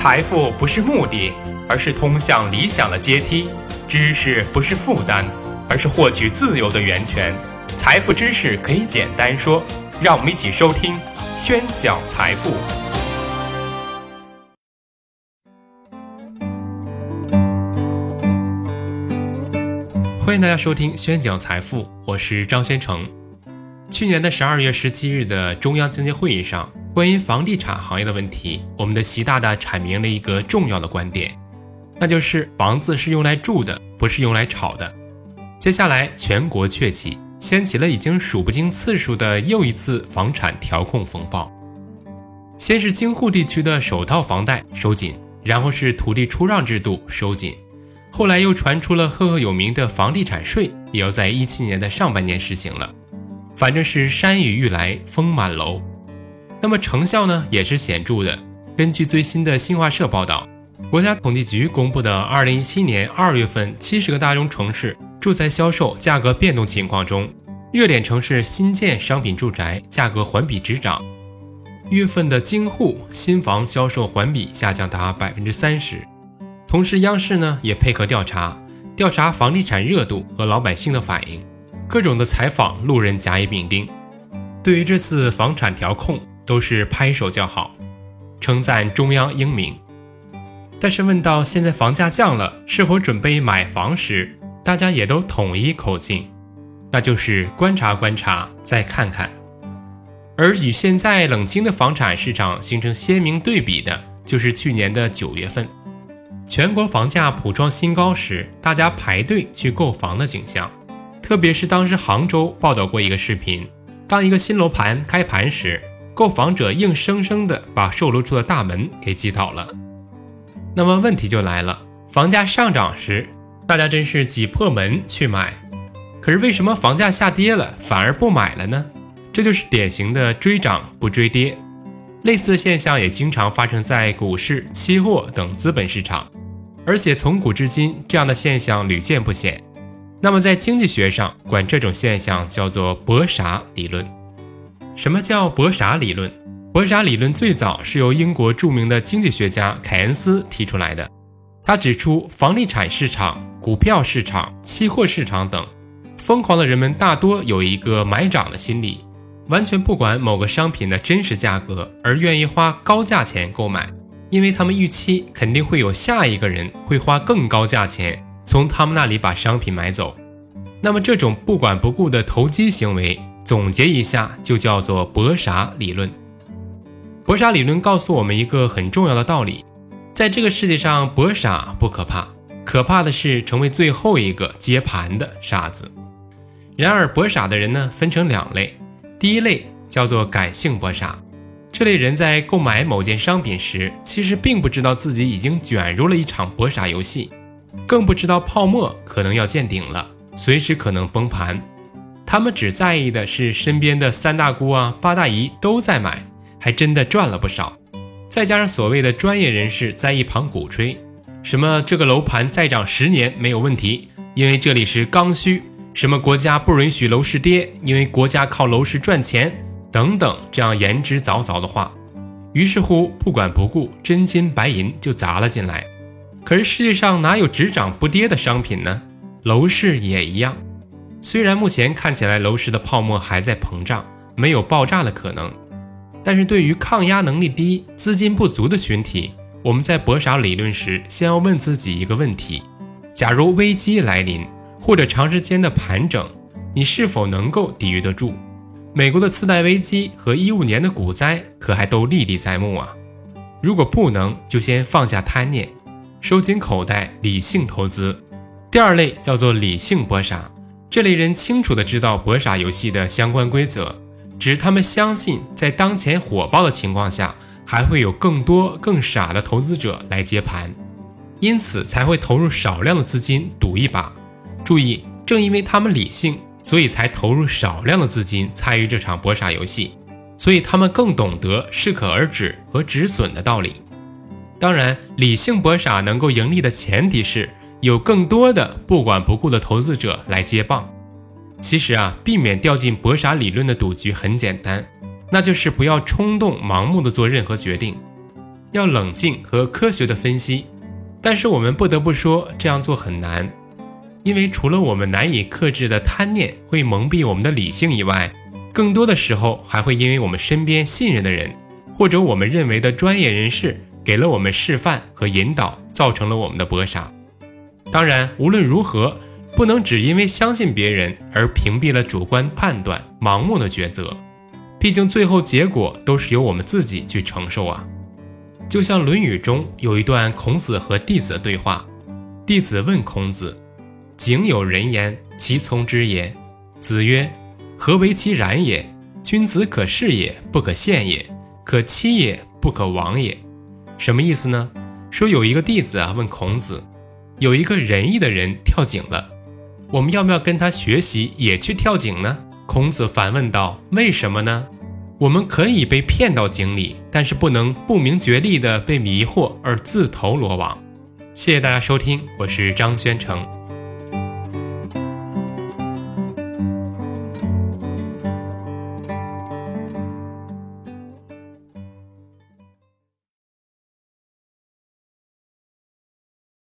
财富不是目的，而是通向理想的阶梯；知识不是负担，而是获取自由的源泉。财富知识可以简单说，让我们一起收听《宣讲财富》。欢迎大家收听《宣讲财富》，我是张宣成。去年的十二月十七日的中央经济会议上，关于房地产行业的问题，我们的习大大阐明了一个重要的观点，那就是房子是用来住的，不是用来炒的。接下来，全国鹊起，掀起了已经数不清次数的又一次房产调控风暴。先是京沪地区的首套房贷收紧，然后是土地出让制度收紧，后来又传出了赫赫有名的房地产税也要在一七年的上半年实行了。反正是山雨欲来风满楼，那么成效呢也是显著的。根据最新的新华社报道，国家统计局公布的二零一七年二月份七十个大中城市住宅销售价格变动情况中，热点城市新建商品住宅价格环比直涨。月份的京沪新房销售环比下降达百分之三十。同时，央视呢也配合调查，调查房地产热度和老百姓的反应。各种的采访，路人甲乙丙丁，对于这次房产调控都是拍手叫好，称赞中央英明。但是问到现在房价降了，是否准备买房时，大家也都统一口径，那就是观察观察，再看看。而与现在冷清的房产市场形成鲜明对比的，就是去年的九月份，全国房价普创新高时，大家排队去购房的景象。特别是当时杭州报道过一个视频，当一个新楼盘开盘时，购房者硬生生的把售楼处的大门给挤倒了。那么问题就来了，房价上涨时，大家真是挤破门去买，可是为什么房价下跌了反而不买了呢？这就是典型的追涨不追跌。类似的现象也经常发生在股市、期货等资本市场，而且从古至今，这样的现象屡见不鲜。那么，在经济学上，管这种现象叫做博傻理论。什么叫博傻理论？博傻理论最早是由英国著名的经济学家凯恩斯提出来的。他指出，房地产市场、股票市场、期货市场等，疯狂的人们大多有一个买涨的心理，完全不管某个商品的真实价格，而愿意花高价钱购买，因为他们预期肯定会有下一个人会花更高价钱。从他们那里把商品买走，那么这种不管不顾的投机行为，总结一下就叫做博傻理论。博傻理论告诉我们一个很重要的道理：在这个世界上，博傻不可怕，可怕的是成为最后一个接盘的傻子。然而，博傻的人呢，分成两类，第一类叫做感性博傻，这类人在购买某件商品时，其实并不知道自己已经卷入了一场博傻游戏。更不知道泡沫可能要见顶了，随时可能崩盘。他们只在意的是身边的三大姑啊、八大姨都在买，还真的赚了不少。再加上所谓的专业人士在一旁鼓吹，什么这个楼盘再涨十年没有问题，因为这里是刚需；什么国家不允许楼市跌，因为国家靠楼市赚钱等等，这样言之凿凿的话，于是乎不管不顾，真金白银就砸了进来。可是世界上哪有只涨不跌的商品呢？楼市也一样。虽然目前看起来楼市的泡沫还在膨胀，没有爆炸的可能，但是对于抗压能力低、资金不足的群体，我们在博傻理论时，先要问自己一个问题：假如危机来临，或者长时间的盘整，你是否能够抵御得住？美国的次贷危机和一五年的股灾可还都历历在目啊！如果不能，就先放下贪念。收紧口袋，理性投资。第二类叫做理性博傻，这类人清楚的知道博傻游戏的相关规则，只是他们相信在当前火爆的情况下，还会有更多更傻的投资者来接盘，因此才会投入少量的资金赌一把。注意，正因为他们理性，所以才投入少量的资金参与这场博傻游戏，所以他们更懂得适可而止和止损的道理。当然，理性博傻能够盈利的前提是有更多的不管不顾的投资者来接棒。其实啊，避免掉进博傻理论的赌局很简单，那就是不要冲动、盲目的做任何决定。要冷静和科学的分析。但是我们不得不说，这样做很难，因为除了我们难以克制的贪念会蒙蔽我们的理性以外，更多的时候还会因为我们身边信任的人，或者我们认为的专业人士给了我们示范和引导，造成了我们的搏杀。当然，无论如何，不能只因为相信别人而屏蔽了主观判断、盲目的抉择。毕竟最后结果都是由我们自己去承受啊。就像《论语》中有一段孔子和弟子的对话，弟子问孔子：“井有人焉，其从之也？”子曰：“何为其然也？君子可视也，不可陷也；可欺也，不可亡也。”什么意思呢？说有一个弟子啊问孔子：“有一个仁义的人跳井了，我们要不要跟他学习，也去跳井呢？”孔子反问道：“为什么呢？”我们可以被骗到井里，但是不能不明觉厉的被迷惑而自投罗网。谢谢大家收听，我是张宣成。